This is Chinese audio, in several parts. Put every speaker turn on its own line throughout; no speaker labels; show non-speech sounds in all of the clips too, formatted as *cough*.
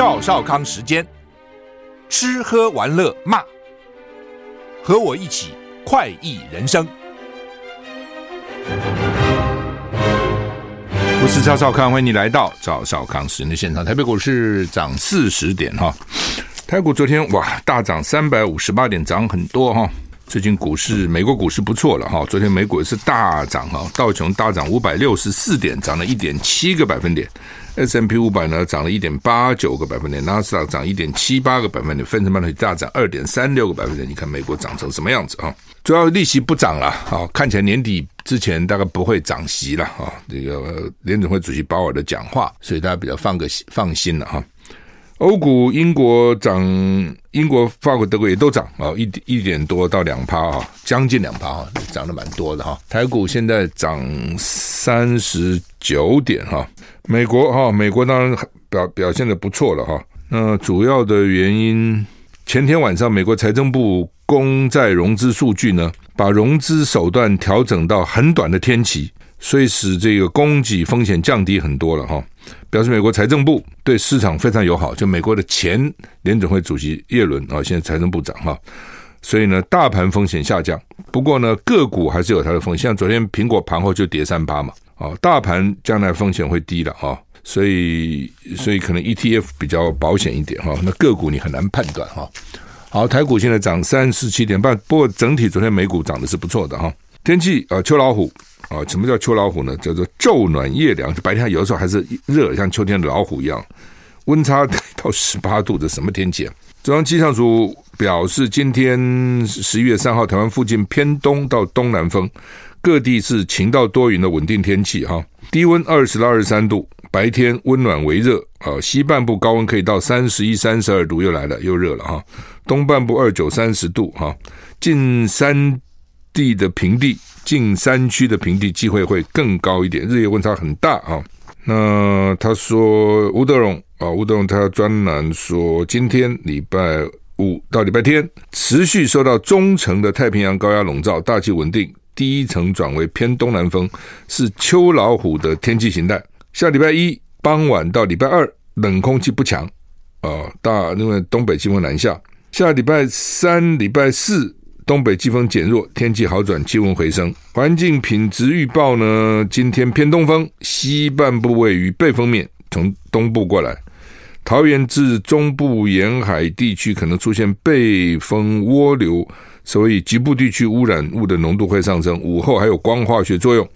赵少康时间，吃喝玩乐骂，和我一起快意人生。我是赵少康，欢迎你来到赵少康时间的现场。台北股市涨四十点哈，台股昨天哇大涨三百五十八点，涨很多哈。最近股市，美国股市不错了哈。昨天美股也是大涨哈，道琼大涨五百六十四点，涨了一点七个百分点 S M P 五百呢涨了一点八九个百分点；纳斯达涨一点七八个百分点；分成半导体大涨二点三六个百分点。你看美国涨成什么样子啊？主要利息不涨了啊，看起来年底之前大概不会涨息了啊。这个联准会主席鲍尔的讲话，所以大家比较放个放心了哈。欧股，英国涨，英国、法国、德国也都涨啊，一一点多到两趴啊，将近两趴啊，涨得蛮多的哈。台股现在涨三十九点哈，美国哈，美国当然表表现的不错了哈。那主要的原因，前天晚上美国财政部公债融资数据呢，把融资手段调整到很短的天期。所以使这个供给风险降低很多了哈，表示美国财政部对市场非常友好。就美国的前联准会主席耶伦啊，现在财政部长哈，所以呢，大盘风险下降。不过呢，个股还是有它的风险。像昨天苹果盘后就跌三八嘛，啊，大盘将来风险会低了哈，所以所以可能 ETF 比较保险一点哈，那个股你很难判断哈。好，台股现在涨三十七点半，不过整体昨天美股涨的是不错的哈。天气啊，秋老虎。啊，什么叫秋老虎呢？叫做昼暖夜凉，白天有的时候还是热，像秋天的老虎一样，温差到十八度，这什么天气啊？中央气象署表示，今天十一月三号，台湾附近偏东到东南风，各地是晴到多云的稳定天气哈。低温二十到二十三度，白天温暖为热啊。西半部高温可以到三十一、三十二度，又来了，又热了哈。东半部二九、三十度哈。近山地的平地。近山区的平地机会会更高一点，日夜温差很大啊。那他说吴德荣啊，吴德荣他专栏说，今天礼拜五到礼拜天持续受到中层的太平洋高压笼罩，大气稳定，第一层转为偏东南风，是秋老虎的天气形态。下礼拜一傍晚到礼拜二冷空气不强啊，大因为东北季风南下。下礼拜三、礼拜四。东北季风减弱，天气好转，气温回升。环境品质预报呢？今天偏东风，西半部位于背风面，从东部过来。桃园至中部沿海地区可能出现背风涡流，所以局部地区污染物的浓度会上升。午后还有光化学作用，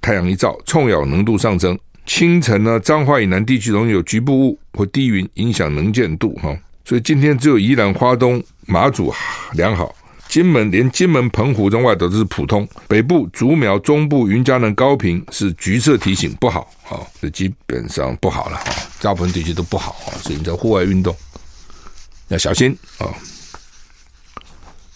太阳一照，臭氧浓度上升。清晨呢，彰化以南地区容易有局部雾或低云，影响能见度哈。所以今天只有宜兰花东、马祖良好。金门连金门、澎湖中外都是普通，北部竹苗、中部云嘉南、高屏是橘色提醒不好啊，这基本上不好了啊，大部分地区都不好啊，所以你在户外运动要小心啊。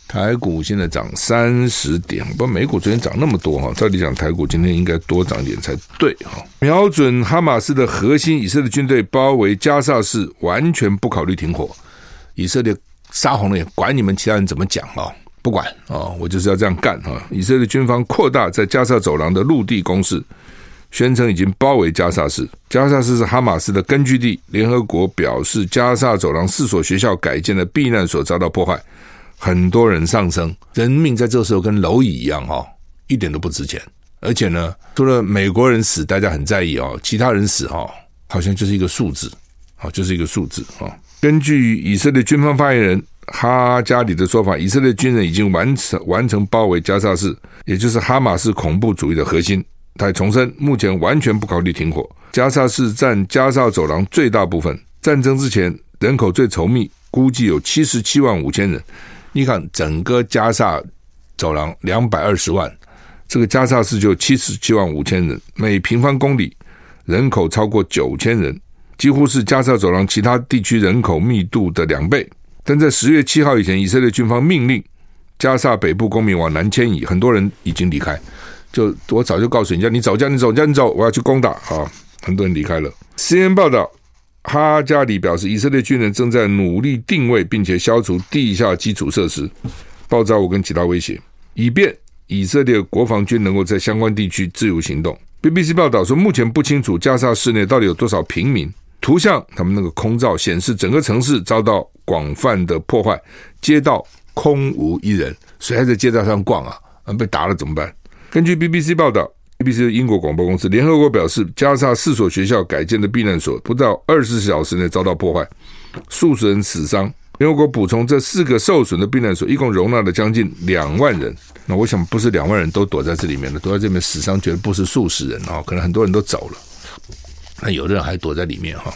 台股现在涨三十点，不过美股昨天涨那么多哈，照理讲台股今天应该多涨一点才对哈。瞄准哈马斯的核心，以色列军队包围加萨市，完全不考虑停火，以色列杀红了眼，管你们其他人怎么讲啊。不管啊，我就是要这样干啊！以色列军方扩大在加萨走廊的陆地攻势，宣称已经包围加萨市。加萨市是哈马斯的根据地。联合国表示，加萨走廊四所学校改建的避难所遭到破坏，很多人丧生，人命在这时候跟蝼蚁一样哈，一点都不值钱。而且呢，除了美国人死，大家很在意哦，其他人死哈，好像就是一个数字，好，就是一个数字啊。根据以色列军方发言人。哈加里的说法，以色列军人已经完成完成包围加萨市，也就是哈马斯恐怖主义的核心。他重申，目前完全不考虑停火。加萨市占加沙走廊最大部分，战争之前人口最稠密，估计有七十七万五千人。你看，整个加沙走廊两百二十万，这个加沙市就七十七万五千人，每平方公里人口超过九千人，几乎是加沙走廊其他地区人口密度的两倍。但在十月七号以前，以色列军方命令加萨北部公民往南迁移，很多人已经离开。就我早就告诉你，叫你走，叫你走，叫你走，我要去攻打啊！很多人离开了。CNN 报道，哈加里表示，以色列军人正在努力定位并且消除地下基础设施、爆炸物跟其他威胁，以便以色列国防军能够在相关地区自由行动。BBC 报道说，目前不清楚加萨市内到底有多少平民。图像，他们那个空照显示整个城市遭到广泛的破坏，街道空无一人，谁还在街道上逛啊？被打了怎么办？根据 BBC 报道，BBC 英国广播公司，联合国表示，加沙四所学校改建的避难所不到二十四小时内遭到破坏，数十人死伤。联合国补充，这四个受损的避难所一共容纳了将近两万人。那我想，不是两万人都躲在这里面的，躲在这边死伤绝不是数十人啊，可能很多人都走了。那有的人还躲在里面哈。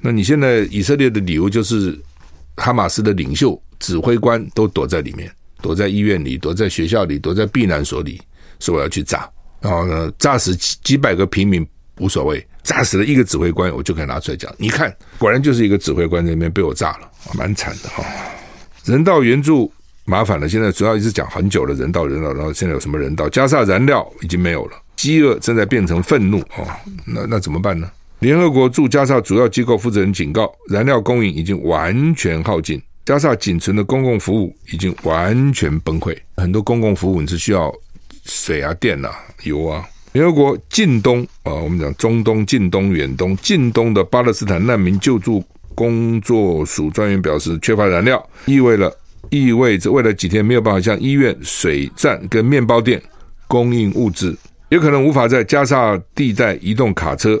那你现在以色列的理由就是，哈马斯的领袖、指挥官都躲在里面，躲在医院里，躲在学校里，躲在避难所里，说我要去炸，然后呢，炸死几几百个平民无所谓。炸死了一个指挥官，我就可以拿出来讲。你看，果然就是一个指挥官在那边被我炸了，蛮惨的哈。人道援助麻烦了，现在主要一直讲很久了，人道人道，然后现在有什么人道？加沙燃料已经没有了，饥饿正在变成愤怒哦。那那怎么办呢？联合国驻加沙主要机构负责人警告，燃料供应已经完全耗尽，加沙仅存的公共服务已经完全崩溃。很多公共服务你是需要水啊、电啊、油啊。联合国近东啊，我们讲中东、近东、远东、近东的巴勒斯坦难民救助工作署专员表示，缺乏燃料意味了意味着未来几天没有办法向医院、水站跟面包店供应物资，也可能无法在加沙地带移动卡车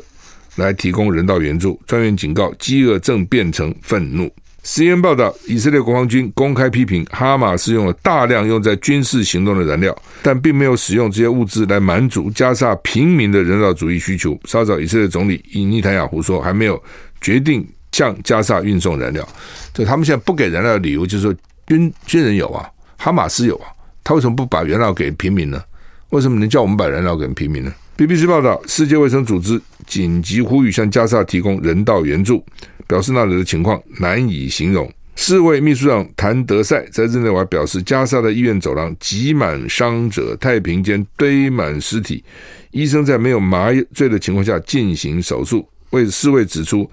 来提供人道援助。专员警告，饥饿正变成愤怒。CNN 报道，以色列国防军公开批评哈马斯用了大量用在军事行动的燃料，但并没有使用这些物资来满足加沙平民的人道主义需求。稍早，以色列总理以尼坦雅胡说，还没有决定向加沙运送燃料。这他们现在不给燃料的理由就是说，军军人有啊，哈马斯有啊，他为什么不把燃料给平民呢？为什么能叫我们把燃料给平民呢？BBC 报道，世界卫生组织紧急呼吁向加沙提供人道援助。表示那里的情况难以形容。世卫秘书长谭德赛在日内瓦表示，加沙的医院走廊挤满伤者，太平间堆满尸体，医生在没有麻醉的情况下进行手术。为世卫指出，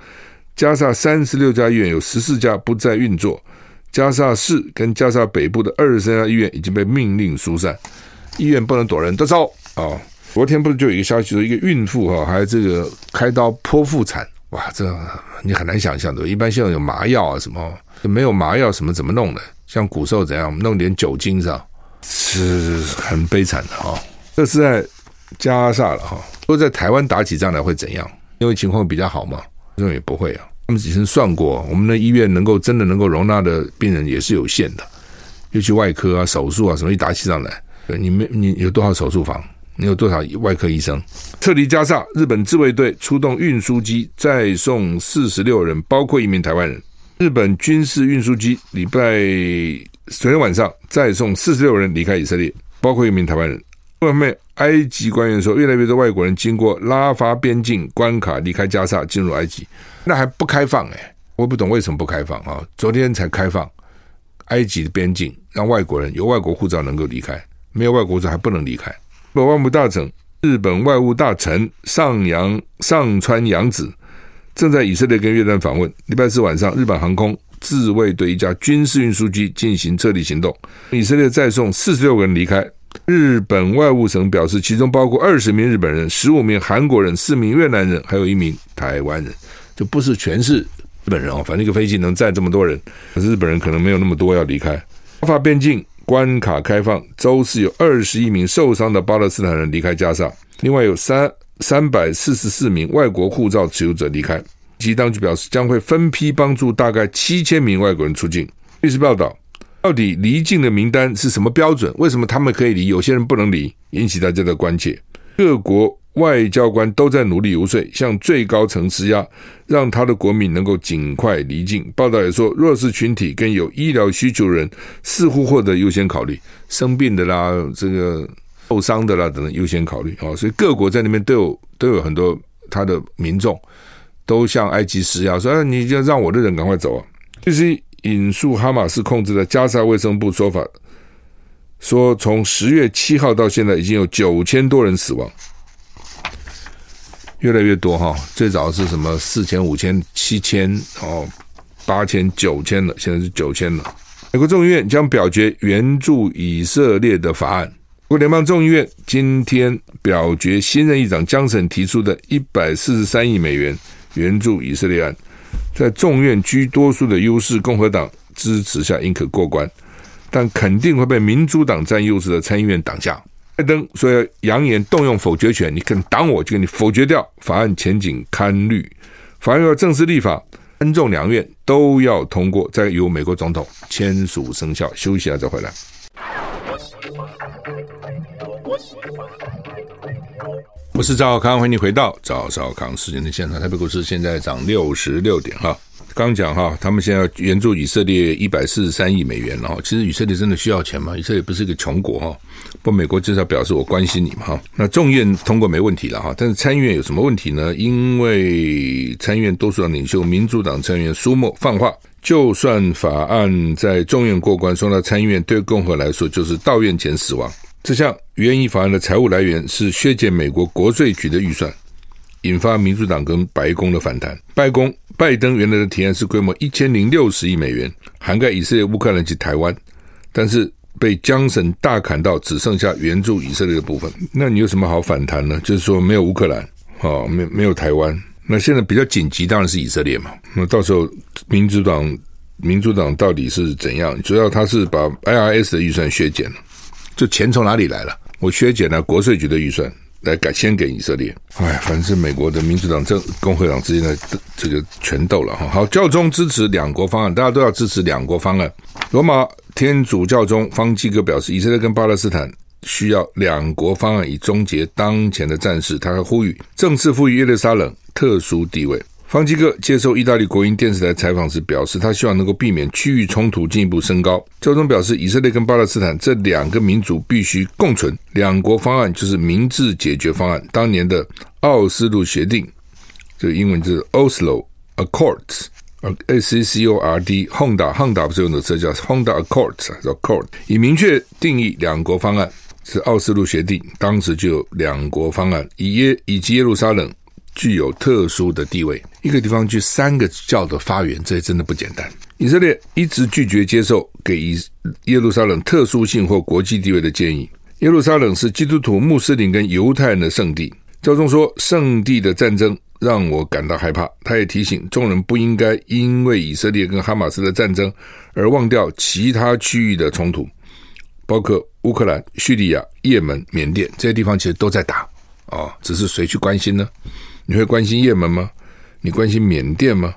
加沙三十六家医院有十四家不再运作，加沙市跟加沙北部的二十三家医院已经被命令疏散，医院不能躲人，都走啊、昨天不是就有一个消息说，一个孕妇哈，还这个开刀剖腹产。哇，这你很难想象的。一般现在有麻药啊，什么没有麻药，什么怎么弄的？像骨瘦怎样弄点酒精上，是很悲惨的哈。这是在加沙了哈。如果在台湾打起仗来会怎样？因为情况比较好嘛，这种也不会啊。他们以前算过，我们的医院能够真的能够容纳的病人也是有限的，尤其外科啊、手术啊什么，一打起仗来，你没你有多少手术房？你有多少外科医生？撤离加沙，日本自卫队出动运输机再送四十六人，包括一名台湾人。日本军事运输机礼拜昨天晚上再送四十六人离开以色列，包括一名台湾人。外面埃及官员说，越来越多外国人经过拉法边境关卡离开加沙，进入埃及，那还不开放哎，我不懂为什么不开放啊？昨天才开放埃及的边境，让外国人有外国护照能够离开，没有外国护照还不能离开。日本外务大臣、日本外务大臣上洋上川阳子正在以色列跟约旦访问。礼拜四晚上，日本航空自卫队一架军事运输机进行撤离行动，以色列再送四十六个人离开。日本外务省表示，其中包括二十名日本人、十五名韩国人、四名越南人，还有一名台湾人，就不是全是日本人哦。反正一个飞机能载这么多人，可是日本人可能没有那么多要离开。法边境。关卡开放，周四有二十一名受伤的巴勒斯坦人离开加沙，另外有三三百四十四名外国护照持有者离开。其当局表示将会分批帮助大概七千名外国人出境。律师报道，到底离境的名单是什么标准？为什么他们可以离，有些人不能离？引起大家的关切。各国。外交官都在努力游说，向最高层施压，让他的国民能够尽快离境。报道也说，弱势群体跟有医疗需求人似乎获得优先考虑，生病的啦，这个受伤的啦等等优先考虑啊。所以各国在那边都有都有很多他的民众都向埃及施压，说：“，你就让我的人赶快走啊！”就是引述哈马斯控制的加沙卫生部说法，说从十月七号到现在已经有九千多人死亡。越来越多哈，最早是什么四千、五千、七千哦，八千、九千了，现在是九千了。美国众议院将表决援助以色列的法案。美国联邦众议院今天表决新任议长江省提出的一百四十三亿美元援助以色列案，在众院居多数的优势共和党支持下，应可过关，但肯定会被民主党占优势的参议院挡下。拜登说要扬言动用否决权，你肯挡我就给你否决掉。法案前景堪虑，法案要正式立法，参众两院都要通过，再由美国总统签署生效。休息一下再回来。我是赵小康，欢迎你回到赵小康时间的现场。台北股市现在涨六十六点哈。刚讲哈，他们现在援助以色列一百四十三亿美元了哈。其实以色列真的需要钱吗？以色列不是一个穷国哈。不美国至少表示我关心你嘛哈。那众院通过没问题了哈，但是参议院有什么问题呢？因为参议院多数党领袖民主党参议员舒默放话，就算法案在众院过关，送到参议院，对共和来说就是到院前死亡。这项原议法案的财务来源是削减美国国税局的预算。引发民主党跟白宫的反弹。白宫拜登原来的提案是规模一千零六十亿美元，涵盖以色列、乌克兰及台湾，但是被江省大砍到只剩下援助以色列的部分。那你有什么好反弹呢？就是说没有乌克兰，哦，没没有台湾。那现在比较紧急当然是以色列嘛。那到时候民主党民主党到底是怎样？主要他是把 IRS 的预算削减了，这钱从哪里来了？我削减了国税局的预算。来改先给以色列，哎，反正是美国的民主党、政共和党之间的这个权斗了哈。好，教宗支持两国方案，大家都要支持两国方案。罗马天主教宗方济各表示，以色列跟巴勒斯坦需要两国方案以终结当前的战事。他还呼吁正式赋予耶路撒冷特殊地位。方基哥接受意大利国营电视台采访时表示，他希望能够避免区域冲突进一步升高。教宗表示，以色列跟巴勒斯坦这两个民族必须共存，两国方案就是明智解决方案。当年的奥斯陆协定，这个英文就是 Oslo Accords，A C C O R D，Honda，Honda 不是用的车叫 Honda Accords，叫 Accord，以明确定义两国方案是奥斯陆协定，当时就有两国方案，以耶以及耶路撒冷。具有特殊的地位，一个地方去三个教的发源，这真的不简单。以色列一直拒绝接受给耶路撒冷特殊性或国际地位的建议。耶路撒冷是基督徒、穆斯林跟犹太人的圣地。教宗说，圣地的战争让我感到害怕。他也提醒众人不应该因为以色列跟哈马斯的战争而忘掉其他区域的冲突，包括乌克兰、叙利亚、也门、缅甸这些地方，其实都在打哦，只是谁去关心呢？你会关心也门吗？你关心缅甸吗？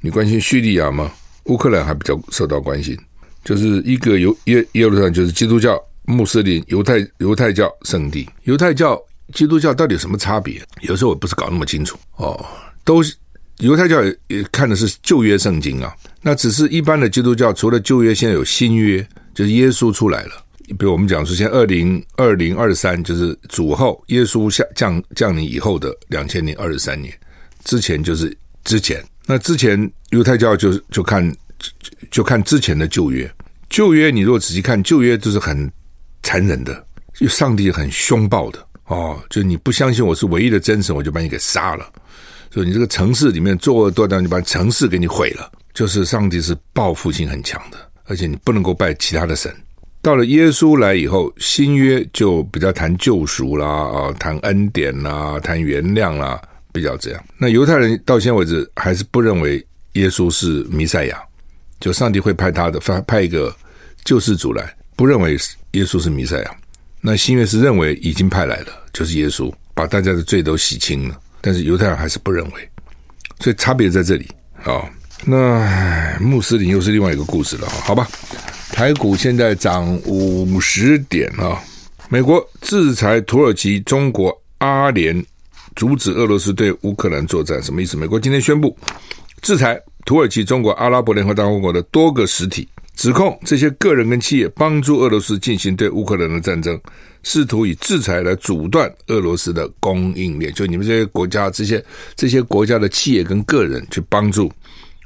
你关心叙利亚吗？乌克兰还比较受到关心，就是一个犹耶耶路撒冷，就是基督教、穆斯林、犹太犹太教圣地。犹太教、基督教到底有什么差别？有时候我不是搞那么清楚哦。都犹太教也也看的是旧约圣经啊，那只是一般的基督教，除了旧约，现在有新约，就是耶稣出来了。比如我们讲说，现在二零二零二三就是主后耶稣下降降临以后的两千零二十三年，之前就是之前。那之前犹太教就就看就，看之前的旧约，旧约你如果仔细看旧约都是很残忍的，就上帝很凶暴的哦，就你不相信我是唯一的真神，我就把你给杀了。所以你这个城市里面作恶多端，就把城市给你毁了。就是上帝是报复性很强的，而且你不能够拜其他的神。到了耶稣来以后，新约就比较谈救赎啦，啊，谈恩典啦，谈原谅啦，比较这样。那犹太人到现在为止还是不认为耶稣是弥赛亚，就上帝会派他的，派派一个救世主来，不认为耶稣是弥赛亚。那新约是认为已经派来了，就是耶稣把大家的罪都洗清了，但是犹太人还是不认为，所以差别在这里啊。那穆斯林又是另外一个故事了，好吧？台股现在涨五十点啊！美国制裁土耳其、中国、阿联，阻止俄罗斯对乌克兰作战，什么意思？美国今天宣布制裁土耳其、中国、阿拉伯联合大公国的多个实体，指控这些个人跟企业帮助俄罗斯进行对乌克兰的战争，试图以制裁来阻断俄罗斯的供应链。就你们这些国家、这些 *laughs* 这些国家的企业跟个人去帮助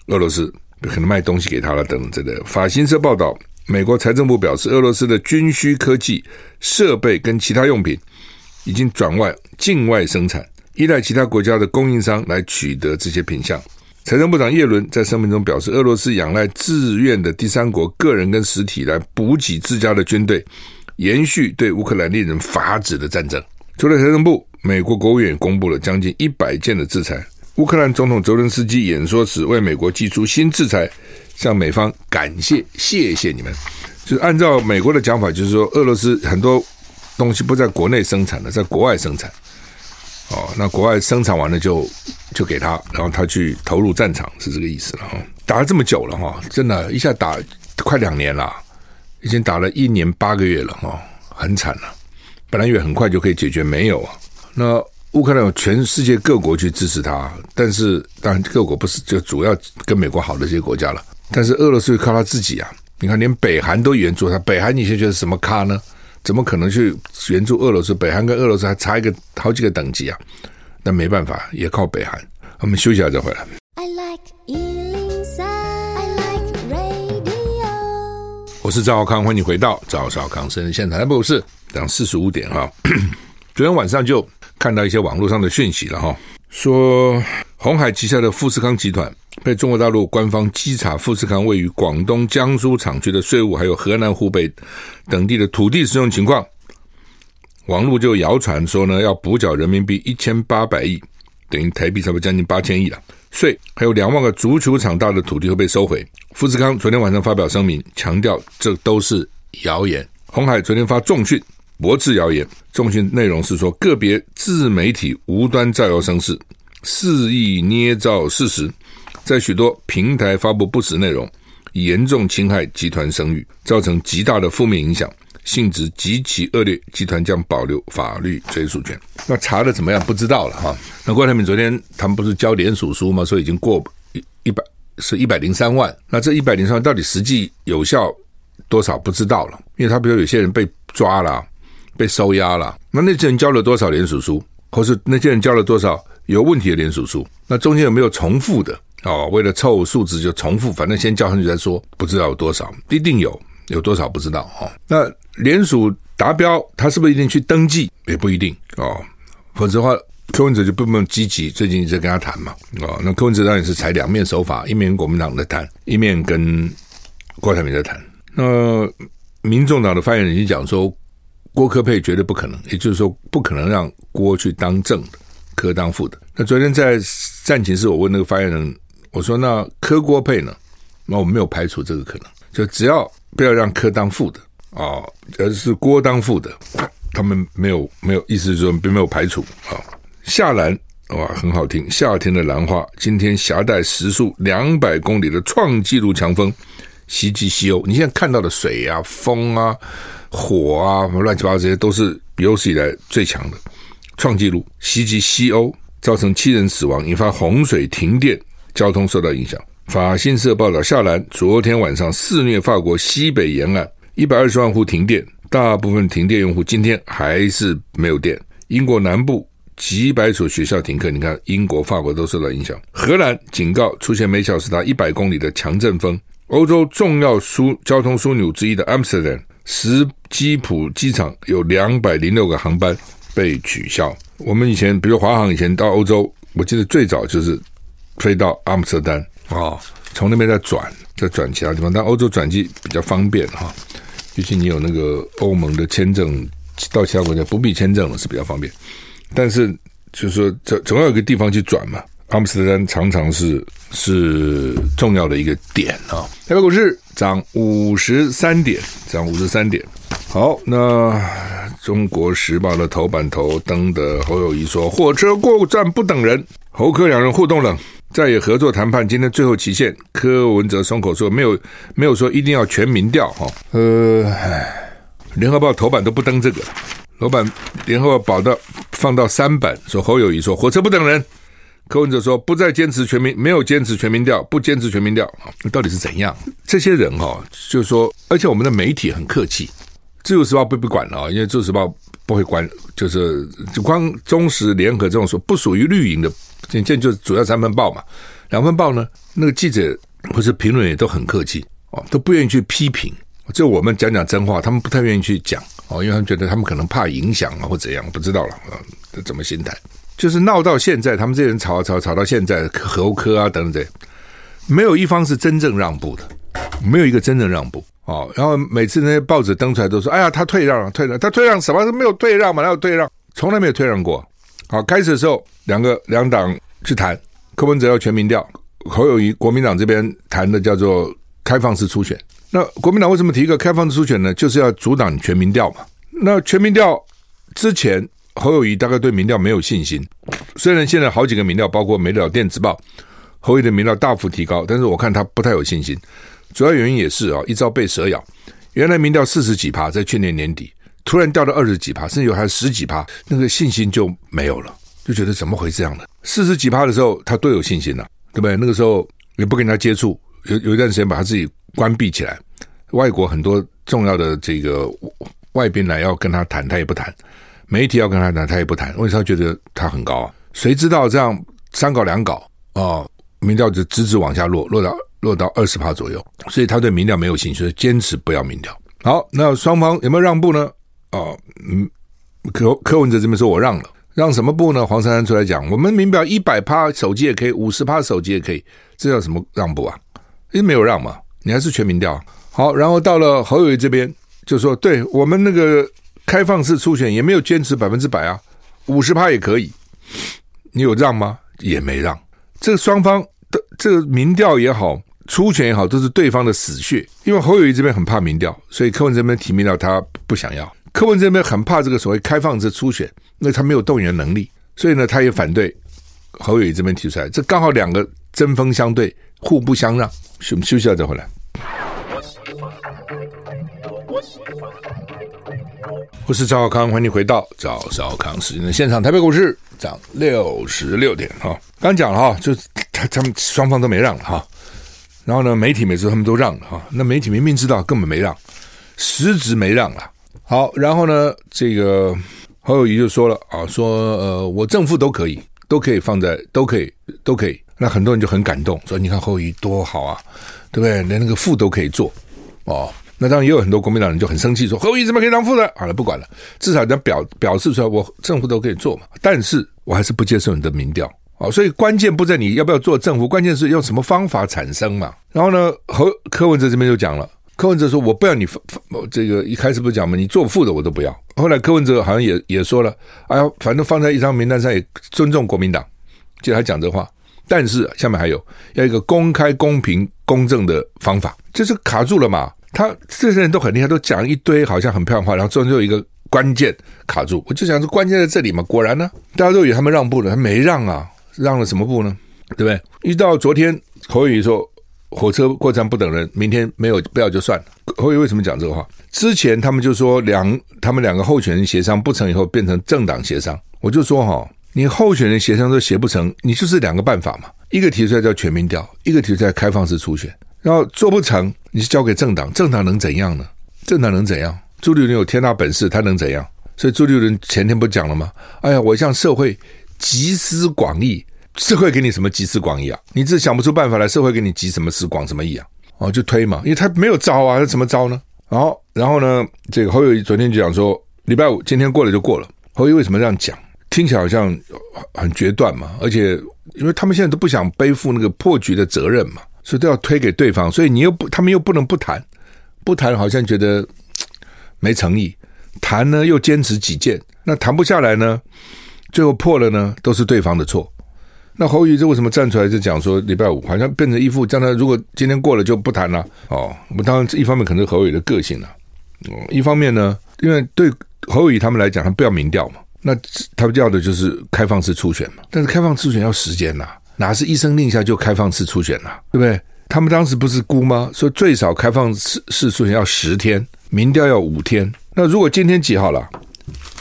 俄罗斯，*laughs* 可能卖东西给他了等等之类的。法新社报道。美国财政部表示，俄罗斯的军需科技设备跟其他用品已经转外境外生产，依赖其他国家的供应商来取得这些品项。财政部长耶伦在声明中表示，俄罗斯仰赖自愿的第三国个人跟实体来补给自家的军队，延续对乌克兰令人发指的战争。除了财政部，美国国务院公布了将近一百件的制裁，乌克兰总统泽伦斯基演说时，为美国祭出新制裁，向美方感谢谢谢你们。就是按照美国的讲法，就是说俄罗斯很多东西不在国内生产的，在国外生产。哦，那国外生产完了就就给他，然后他去投入战场，是这个意思了哈。打了这么久了哈，真的，一下打快两年了，已经打了一年八个月了哈，很惨了。本来以为很快就可以解决，没有啊。那乌克兰有全世界各国去支持他，但是当然各国不是就主要跟美国好的这些国家了，但是俄罗斯靠他自己啊。你看，连北韩都援助他，北韩你现在觉得什么咖呢？怎么可能去援助俄罗斯？北韩跟俄罗斯还差一个好几个等级啊！那没办法，也靠北韩。我们休息一下再回来。I like 103, I like radio。我是赵浩康，欢迎你回到赵少康生日现场。不是，讲四十五点哈。*coughs* 昨天晚上就看到一些网络上的讯息了哈，说鸿海旗下的富士康集团。被中国大陆官方稽查，富士康位于广东、江苏厂区的税务，还有河南、湖北等地的土地使用情况，网络就谣传说呢，要补缴人民币一千八百亿，等于台币差不多将近八千亿了税，还有两万个足球场大的土地会被收回。富士康昨天晚上发表声明，强调这都是谣言。鸿海昨天发重讯，驳斥谣言，中讯内容是说，个别自媒体无端造谣生事，肆意捏造事实。在许多平台发布不实内容，严重侵害集团声誉，造成极大的负面影响，性质极其恶劣。集团将保留法律追诉权。那查的怎么样？不知道了哈。那郭台铭昨天他们不是交联署书吗？说已经过一一百是一百零三万。那这一百零三万到底实际有效多少？不知道了。因为他比如有些人被抓了，被收押了。那那些人交了多少联署书？或是那些人交了多少有问题的联署书？那中间有没有重复的？哦，为了凑数字就重复，反正先交上去再说，不知道有多少，一定有，有多少不知道哦。那联署达标，他是不是一定去登记？也不一定哦。否则的话，柯文哲就不那么积极，最近一直跟他谈嘛。哦，那柯文哲当然是采两面手法，一面跟国民党在谈，一面跟郭台铭在谈。那民众党的发言人已经讲说，郭柯配绝对不可能，也就是说，不可能让郭去当正的，柯当副的。那昨天在战情室，我问那个发言人。我说那柯郭配呢？那我没有排除这个可能，就只要不要让柯当副的啊，而是郭当副的，他们没有没有意思，说并没有排除啊。夏兰哇，很好听，夏天的兰花，今天携带时速两百公里的创纪录强风袭击西欧。你现在看到的水啊、风啊、火啊，乱七八糟这些都是有史以来最强的创纪录袭击西欧，造成七人死亡，引发洪水、停电。交通受到影响。法新社报道，夏兰昨天晚上肆虐法国西北沿岸，一百二十万户停电，大部分停电用户今天还是没有电。英国南部几百所学校停课，你看英国、法国都受到影响。荷兰警告出现每小时达一百公里的强阵风。欧洲重要枢交通枢纽之一的 Amsterdam 史基普机场有两百零六个航班被取消。我们以前，比如华航以前到欧洲，我记得最早就是。飞到阿姆斯特丹啊、哦，从那边再转，再转其他地方。但欧洲转机比较方便哈，尤其你有那个欧盟的签证，到其他国家不必签证了，是比较方便。但是就是说，总总要有个地方去转嘛。阿姆斯特丹常常是是重要的一个点啊。台北股市涨五十三点，涨五十三点。好，那中国时报的头版头登的侯友谊说：“火车过站不等人。”侯柯两人互动冷。在也合作谈判今天最后期限，柯文哲松口说没有没有说一定要全民调哈。呃，联合报头版都不登这个，老板联合报报到放到三版，说侯友谊说火车不等人，柯文哲说不再坚持全民，没有坚持全民调，不坚持全民调，到底是怎样？这些人哈，就是说，而且我们的媒体很客气，自由时报不不管了，因为自由时报不会管，就是就光中时联合这种说不属于绿营的。现在就主要三份报嘛，两份报呢，那个记者或是评论也都很客气哦，都不愿意去批评。就我们讲讲真话，他们不太愿意去讲哦，因为他们觉得他们可能怕影响啊，或怎样，不知道了啊，怎么心态？就是闹到现在，他们这些人吵啊吵吵到现在，侯科啊等等这，没有一方是真正让步的，没有一个真正让步哦。然后每次那些报纸登出来都说：“哎呀，他退让了，退让，他退让什么都没有退让嘛，哪有退让？从来没有退让过。”好，开始的时候，两个两党去谈，柯文哲要全民调，侯友谊国民党这边谈的叫做开放式初选。那国民党为什么提一个开放式初选呢？就是要阻挡全民调嘛。那全民调之前，侯友宜大概对民调没有信心。虽然现在好几个民调，包括《美丽岛电子报》，侯友宜的民调大幅提高，但是我看他不太有信心。主要原因也是啊，一朝被蛇咬。原来民调四十几趴，在去年年底突然掉到二十几趴，甚至有还有十几趴，那个信心就没有了，就觉得怎么会这样呢？四十几趴的时候，他都有信心了，对不对？那个时候也不跟他接触，有有一段时间把他自己。关闭起来，外国很多重要的这个外宾来要跟他谈，他也不谈；媒体要跟他谈，他也不谈。为什么觉得他很高啊？谁知道这样三搞两搞哦，民调就直直往下落，落到落到二十趴左右。所以他对民调没有兴趣，坚持不要民调。好，那双方有没有让步呢？哦，嗯，柯柯文哲这边说我让了，让什么步呢？黄珊珊出来讲，我们民调一百趴手机也可以，五十趴手机也可以，这叫什么让步啊？因为没有让嘛。你还是全民调好，然后到了侯友宜这边就说：“对我们那个开放式初选也没有坚持百分之百啊，五十趴也可以。你有让吗？也没让。这个双方的这个民调也好，初选也好，都是对方的死穴。因为侯友谊这边很怕民调，所以柯文这边提民调他不想要。柯文这边很怕这个所谓开放式初选，因为他没有动员能力，所以呢，他也反对侯友谊这边提出来。这刚好两个针锋相对，互不相让。”休休息了再回来。我是赵少康，欢迎你回到赵少康时间的现场。台北股市涨六十六点哈，刚讲了哈，就他他们双方都没让哈。然后呢，媒体每次他们都让了哈，那媒体明明知道根本没让，实质没让了。好，然后呢，这个侯友谊就说了啊，说呃，我正负都可以，都可以放在，都可以，都可以。那很多人就很感动，说：“你看侯友谊多好啊，对不对？连那个副都可以做哦。”那当然也有很多国民党人就很生气，说：“侯友怎么可以当副的？”好了，不管了，至少要表表示出来，我政府都可以做嘛。但是我还是不接受你的民调哦。所以关键不在你要不要做政府，关键是用什么方法产生嘛。然后呢，侯柯文哲这边就讲了，柯文哲说：“我不要你这个一开始不是讲嘛，你做副的我都不要。”后来柯文哲好像也也说了：“哎呀，反正放在一张名单上也尊重国民党。”就他讲这话。但是下面还有要一个公开、公平、公正的方法，就是卡住了嘛。他这些人都很厉害，都讲一堆好像很漂亮话，然后最后就有一个关键卡住。我就想说，关键在这里嘛。果然呢，大家都以为他们让步了，他没让啊，让了什么步呢？对不对？一到昨天，侯友说火车过站不等人，明天没有不要就算了。侯友为什么讲这个话？之前他们就说两他们两个候选人协商不成以后变成政党协商，我就说哈。你候选人协商都协不成，你就是两个办法嘛，一个提出来叫全民调，一个提出来开放式初选，然后做不成，你是交给政党，政党能怎样呢？政党能怎样？朱立伦有天大本事，他能怎样？所以朱立伦前天不讲了吗？哎呀，我向社会集思广益，社会给你什么集思广益啊？你自己想不出办法来，社会给你集什么思广什么益啊？哦，就推嘛，因为他没有招啊，他怎么招呢？好，然后呢，这个侯友谊昨天就讲说，礼拜五今天过了就过了。侯友宜为什么这样讲？听起来好像很决断嘛，而且因为他们现在都不想背负那个破局的责任嘛，所以都要推给对方，所以你又不，他们又不能不谈，不谈好像觉得没诚意，谈呢又坚持己见，那谈不下来呢，最后破了呢，都是对方的错。那侯宇这为什么站出来就讲说礼拜五好像变成一副将来如果今天过了就不谈了哦？我们当然一方面可能是侯宇的个性了，哦，一方面呢，因为对侯宇他们来讲，他不要民调嘛。那他们要的就是开放式初选嘛，但是开放式初选要时间呐，哪是一声令下就开放式初选了，对不对？他们当时不是估吗？说最少开放式式初选要十天，民调要五天。那如果今天几号了？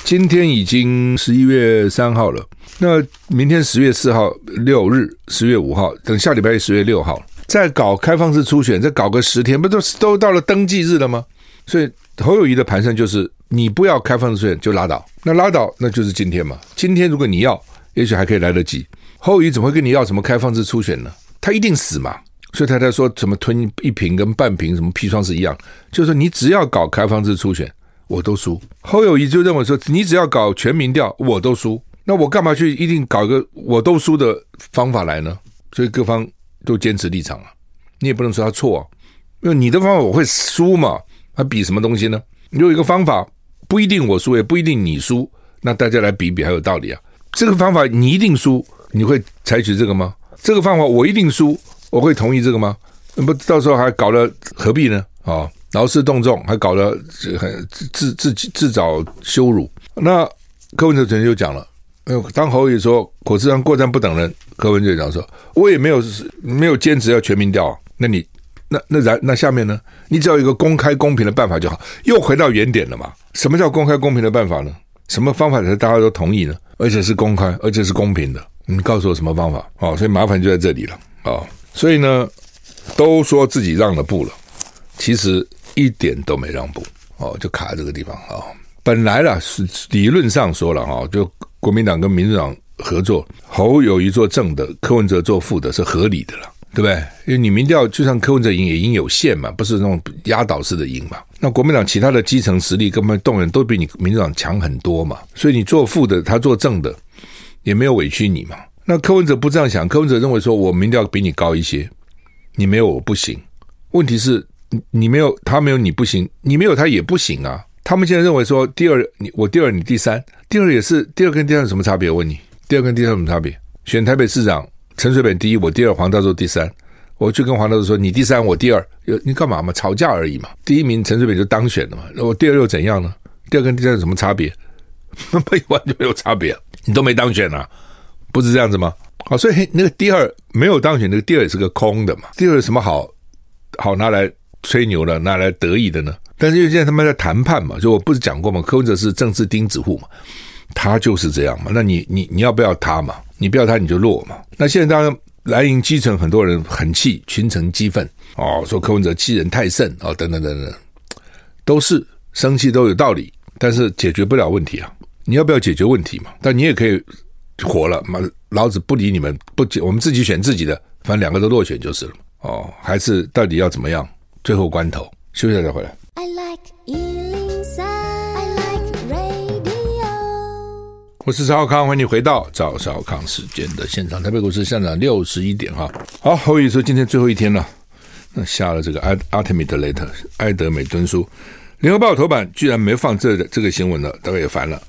今天已经十一月三号了，那明天十月四号六日，十月五号，等下礼拜十月六号再搞开放式初选，再搞个十天，不都都到了登记日了吗？所以侯友谊的盘算就是。你不要开放式初选就拉倒，那拉倒那就是今天嘛。今天如果你要，也许还可以来得及。侯友谊怎么会跟你要什么开放式初选呢？他一定死嘛。所以他才说什么吞一瓶跟半瓶什么砒霜是一样，就是说你只要搞开放式初选，我都输。侯友谊就认为说，你只要搞全民调，我都输。那我干嘛去一定搞一个我都输的方法来呢？所以各方都坚持立场了。你也不能说他错啊，因为你的方法我会输嘛，还比什么东西呢？你有一个方法。不一定我输，也不一定你输，那大家来比比还有道理啊。这个方法你一定输，你会采取这个吗？这个方法我一定输，我会同意这个吗？那不到时候还搞得何必呢？啊，劳师动众，还搞了很自自己自找羞辱。那柯文哲昨天就讲了，当侯友宜说火车上过站不等人，柯文哲就讲说，我也没有没有坚持要全民调，那你那那然那下面呢？你只要有一个公开公平的办法就好，又回到原点了嘛？什么叫公开公平的办法呢？什么方法才大家都同意呢？而且是公开，而且是公平的？你告诉我什么方法？哦，所以麻烦就在这里了啊、哦！所以呢，都说自己让了步了，其实一点都没让步哦，就卡在这个地方啊、哦。本来啦是理论上说了哈、哦，就国民党跟民主党合作，侯友谊做正的，柯文哲做副的，是合理的了，对不对？因为你民调就算柯文哲赢也赢有限嘛，不是那种压倒式的赢嘛。那国民党其他的基层实力根本动员都比你民主党强很多嘛，所以你做副的，他做正的。也没有委屈你嘛？那柯文哲不这样想，柯文哲认为说，我民调比你高一些，你没有我不行。问题是，你没有他没有你不行，你没有他也不行啊。他们现在认为说，第二你我第二你第三，第二也是第二跟第三有什么差别？我问你，第二跟第三有什么差别？选台北市长陈水扁第一，我第二，黄大洲第三，我去跟黄大洲说，你第三我第二，你干嘛嘛？吵架而已嘛。第一名陈水扁就当选了嘛，那我第二又怎样呢？第二跟第三有什么差别？*laughs* 那完全没有差别。你都没当选啊，不是这样子吗？好，所以那个第二没有当选，那个第二也是个空的嘛。第二有什么好好拿来吹牛的，拿来得意的呢？但是因为现在他们在谈判嘛，就我不是讲过嘛，柯文哲是政治钉子户嘛，他就是这样嘛。那你你你要不要他嘛？你不要他你就落嘛。那现在当然蓝营基层很多人很气，群情激愤哦，说柯文哲欺人太甚哦，等等等等，都是生气都有道理，但是解决不了问题啊。你要不要解决问题嘛？但你也可以活了嘛，老子不理你们，不，我们自己选自己的，反正两个都落选就是了。哦，还是到底要怎么样？最后关头，休息一下再回来。I like 103, I like radio。我是赵少康，欢迎你回到赵少康时间的现场。台北股市上涨六十一点哈。好，侯宇说今天最后一天了，那下了这个阿阿特米德雷特埃德美敦书，联合报头版居然没放这个、这个新闻了，大概也烦了。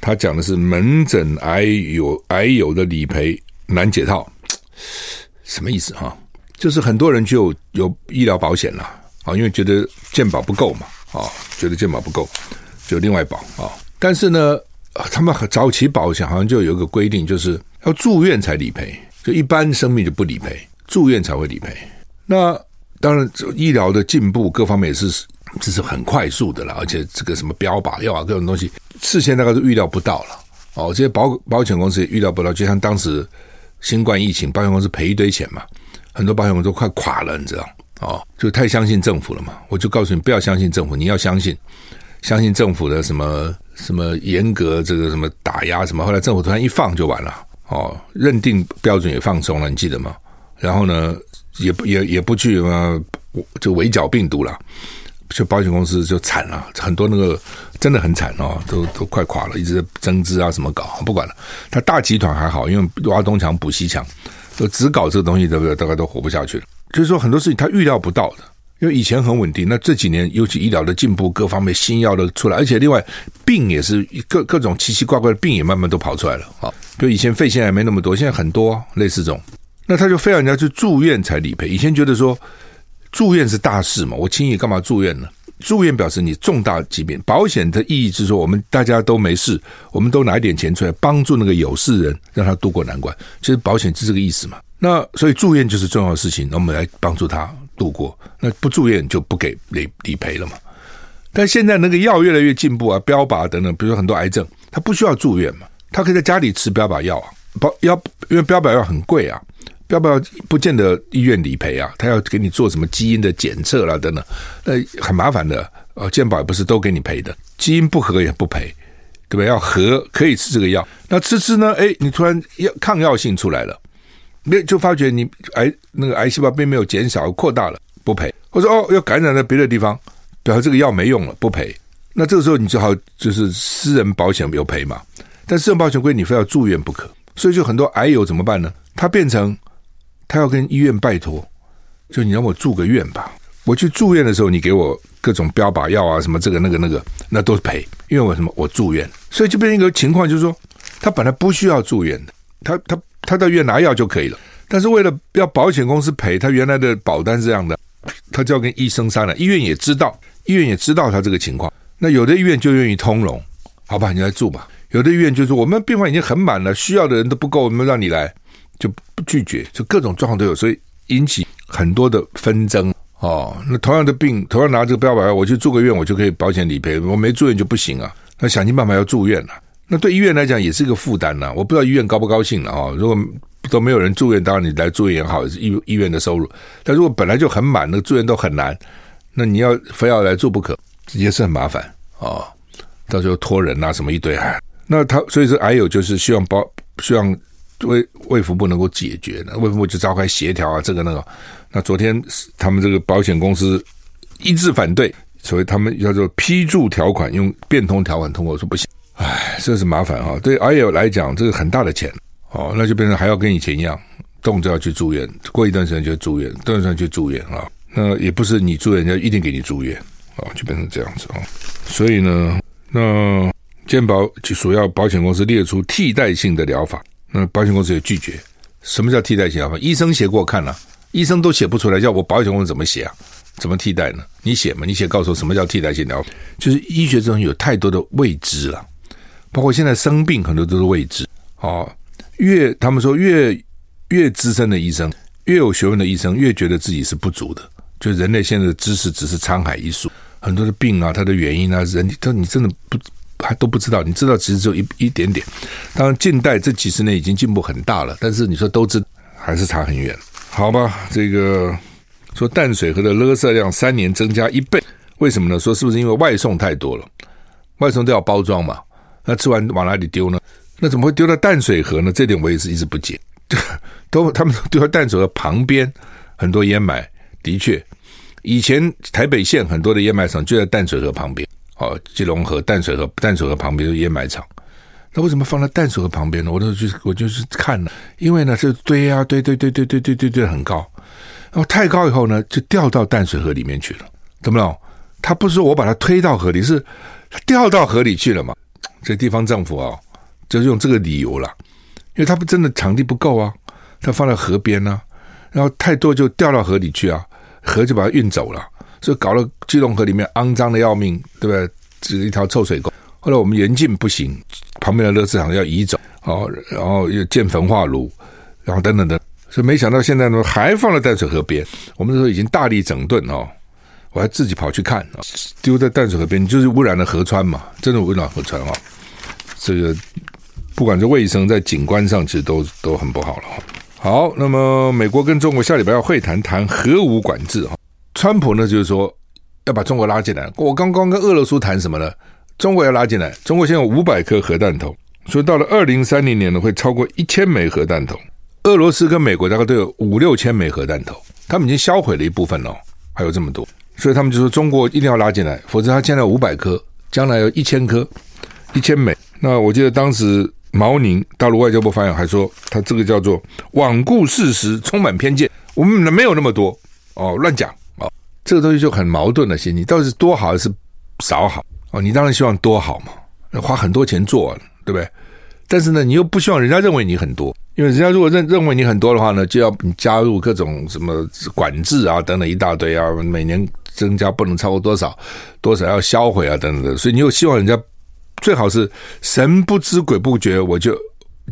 他讲的是门诊癌友癌友的理赔难解套，什么意思哈？就是很多人就有医疗保险了啊，因为觉得健保不够嘛啊，觉得健保不够，就另外保啊。但是呢，他们早期保险好像就有一个规定，就是要住院才理赔，就一般生命就不理赔，住院才会理赔。那当然，医疗的进步各方面也是。这是很快速的了，而且这个什么标靶药啊，各种东西事先大概都预料不到了。哦，这些保保险公司也预料不到，就像当时新冠疫情，保险公司赔一堆钱嘛，很多保险公司都快垮了，你知道？哦，就太相信政府了嘛。我就告诉你，不要相信政府，你要相信相信政府的什么什么严格这个什么打压什么。后来政府突然一放就完了，哦，认定标准也放松了，你记得吗？然后呢，也不也也不去什么就围剿病毒了。就保险公司就惨了，很多那个真的很惨哦，都都快垮了，一直在增资啊，什么搞不管了。他大集团还好，因为挖东墙补西墙，就只搞这个东西，对不对？大概都活不下去了。就是说很多事情他预料不到的，因为以前很稳定，那这几年尤其医疗的进步，各方面新药都出来，而且另外病也是各各种奇奇怪怪的病也慢慢都跑出来了啊。比如以前肺腺癌没那么多，现在很多类似这种，那他就非要人家去住院才理赔。以前觉得说。住院是大事嘛？我轻易干嘛住院呢？住院表示你重大疾病，保险的意义是说，我们大家都没事，我们都拿一点钱出来帮助那个有事人，让他渡过难关。其实保险是这个意思嘛。那所以住院就是重要的事情，那我们来帮助他度过。那不住院就不给理理赔了嘛。但现在那个药越来越进步啊，标靶等等，比如说很多癌症，他不需要住院嘛，他可以在家里吃标靶药啊，标药因为标靶药很贵啊。要不要不见得医院理赔啊？他要给你做什么基因的检测啦，等等，那很麻烦的。呃，健保也不是都给你赔的，基因不合也不赔，对吧？要合可以吃这个药，那吃吃呢？哎，你突然药抗药性出来了，那就发觉你癌那个癌细胞并没有减少扩大了，不赔。或者哦，要感染在别的地方，表示这个药没用了，不赔。那这个时候你只好就是私人保险有赔嘛，但私人保险规定你非要住院不可，所以就很多癌友怎么办呢？他变成。他要跟医院拜托，就你让我住个院吧。我去住院的时候，你给我各种标靶药啊，什么这个那个那个，那都是赔。因为我什么，我住院，所以就变成一个情况，就是说，他本来不需要住院的，他他他到医院拿药就可以了。但是为了要保险公司赔，他原来的保单是这样的，他就要跟医生商量。医院也知道，医院也知道他这个情况。那有的医院就愿意通融，好吧，你来住吧。有的医院就说我们病房已经很满了，需要的人都不够，我们让你来，就不拒绝，就各种状况都有，所以引起很多的纷争哦。那同样的病，同样拿这个标靶，我去住个院，我就可以保险理赔，我没住院就不行啊。那想尽办法要住院了，那对医院来讲也是一个负担呐。我不知道医院高不高兴了啊。如果都没有人住院，当然你来住院也好，医医院的收入。但如果本来就很满，那住院都很难，那你要非要来住不可，也是很麻烦啊、哦。到时候托人啊什么一堆，那他所以说还有就是希望保希望卫卫福部能够解决，那卫福部就召开协调啊，这个那个。那昨天他们这个保险公司一致反对。所以他们叫做批注条款，用变通条款通过，说不行，唉，这是麻烦啊。对 IL 来讲，这个很大的钱哦，那就变成还要跟以前一样，动辄要去住院，过一段时间就住院，段时间就住院啊。那也不是你住院，人家一定给你住院啊，就变成这样子啊。所以呢，那健保就主要保险公司列出替代性的疗法，那保险公司也拒绝。什么叫替代性疗法？医生写给我看了，医生都写不出来，叫我保险公司怎么写啊？怎么替代呢？你写嘛？你写告诉我什么叫替代性疗法？就是医学中有太多的未知了，包括现在生病很多都是未知。哦，越他们说越越资深的医生，越有学问的医生，越觉得自己是不足的。就人类现在的知识只是沧海一粟，很多的病啊，它的原因啊，人都你真的不还都不知道。你知道其实只有一一点点。当然，近代这几十年已经进步很大了，但是你说都知还是差很远。好吧，这个。说淡水河的垃圾量三年增加一倍，为什么呢？说是不是因为外送太多了？外送都要包装嘛，那吃完往哪里丢呢？那怎么会丢到淡水河呢？这点我也是一直不解。*laughs* 都他们丢到淡水河旁边，很多烟霾。的确，以前台北县很多的烟霾厂就在淡水河旁边。哦，基隆河、淡水河、淡水河旁边是烟霾厂。那为什么放在淡水河旁边呢？我都去，我就是看了，因为呢，这堆啊堆堆堆堆堆堆堆堆很高。然后太高以后呢，就掉到淡水河里面去了，懂不懂？他不是说我把它推到河里，是掉到河里去了嘛？这地方政府啊，就用这个理由了，因为他不真的场地不够啊，他放在河边呢、啊，然后太多就掉到河里去啊，河就把它运走了，所以搞了基隆河里面肮脏的要命，对不对？只是一条臭水沟。后来我们严禁不行，旁边的垃圾场要移走，哦，然后又建焚化炉，然后等等等。所以没想到现在呢，还放在淡水河边。我们那时候已经大力整顿哦，我还自己跑去看啊，丢在淡水河边，就是污染了河川嘛，真的污染河川啊。这个不管是卫生，在景观上其实都都很不好了。好，那么美国跟中国下礼拜要会谈，谈核武管制哈。川普呢就是说要把中国拉进来。我刚刚跟俄罗斯谈什么呢？中国要拉进来。中国现在有五百颗核弹头，所以到了二零三零年呢，会超过一千枚核弹头。俄罗斯跟美国大概都有五六千枚核弹头，他们已经销毁了一部分了，还有这么多，所以他们就说中国一定要拉进来，否则他现在五百颗，将来有一千颗，一千枚。那我记得当时毛宁大陆外交部发言人还说，他这个叫做罔顾事实，充满偏见，我们没有那么多哦，乱讲，这个东西就很矛盾的心情，到底是多好还是少好哦？你当然希望多好嘛，花很多钱做，对不对？但是呢，你又不希望人家认为你很多。因为人家如果认认为你很多的话呢，就要加入各种什么管制啊等等一大堆啊，每年增加不能超过多少，多少要销毁啊等等的，所以你又希望人家最好是神不知鬼不觉，我就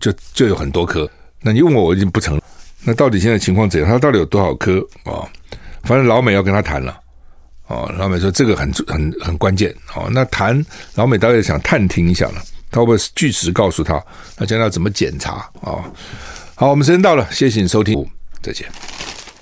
就就有很多颗。那你问我，我已经不成了。那到底现在情况怎样？他到底有多少颗啊？反正老美要跟他谈了哦。老美说这个很很很关键哦。那谈老美大概想探听一下了。他会不会据实告诉他？那将来要怎么检查啊？好，我们时间到了，谢谢你收听，再见。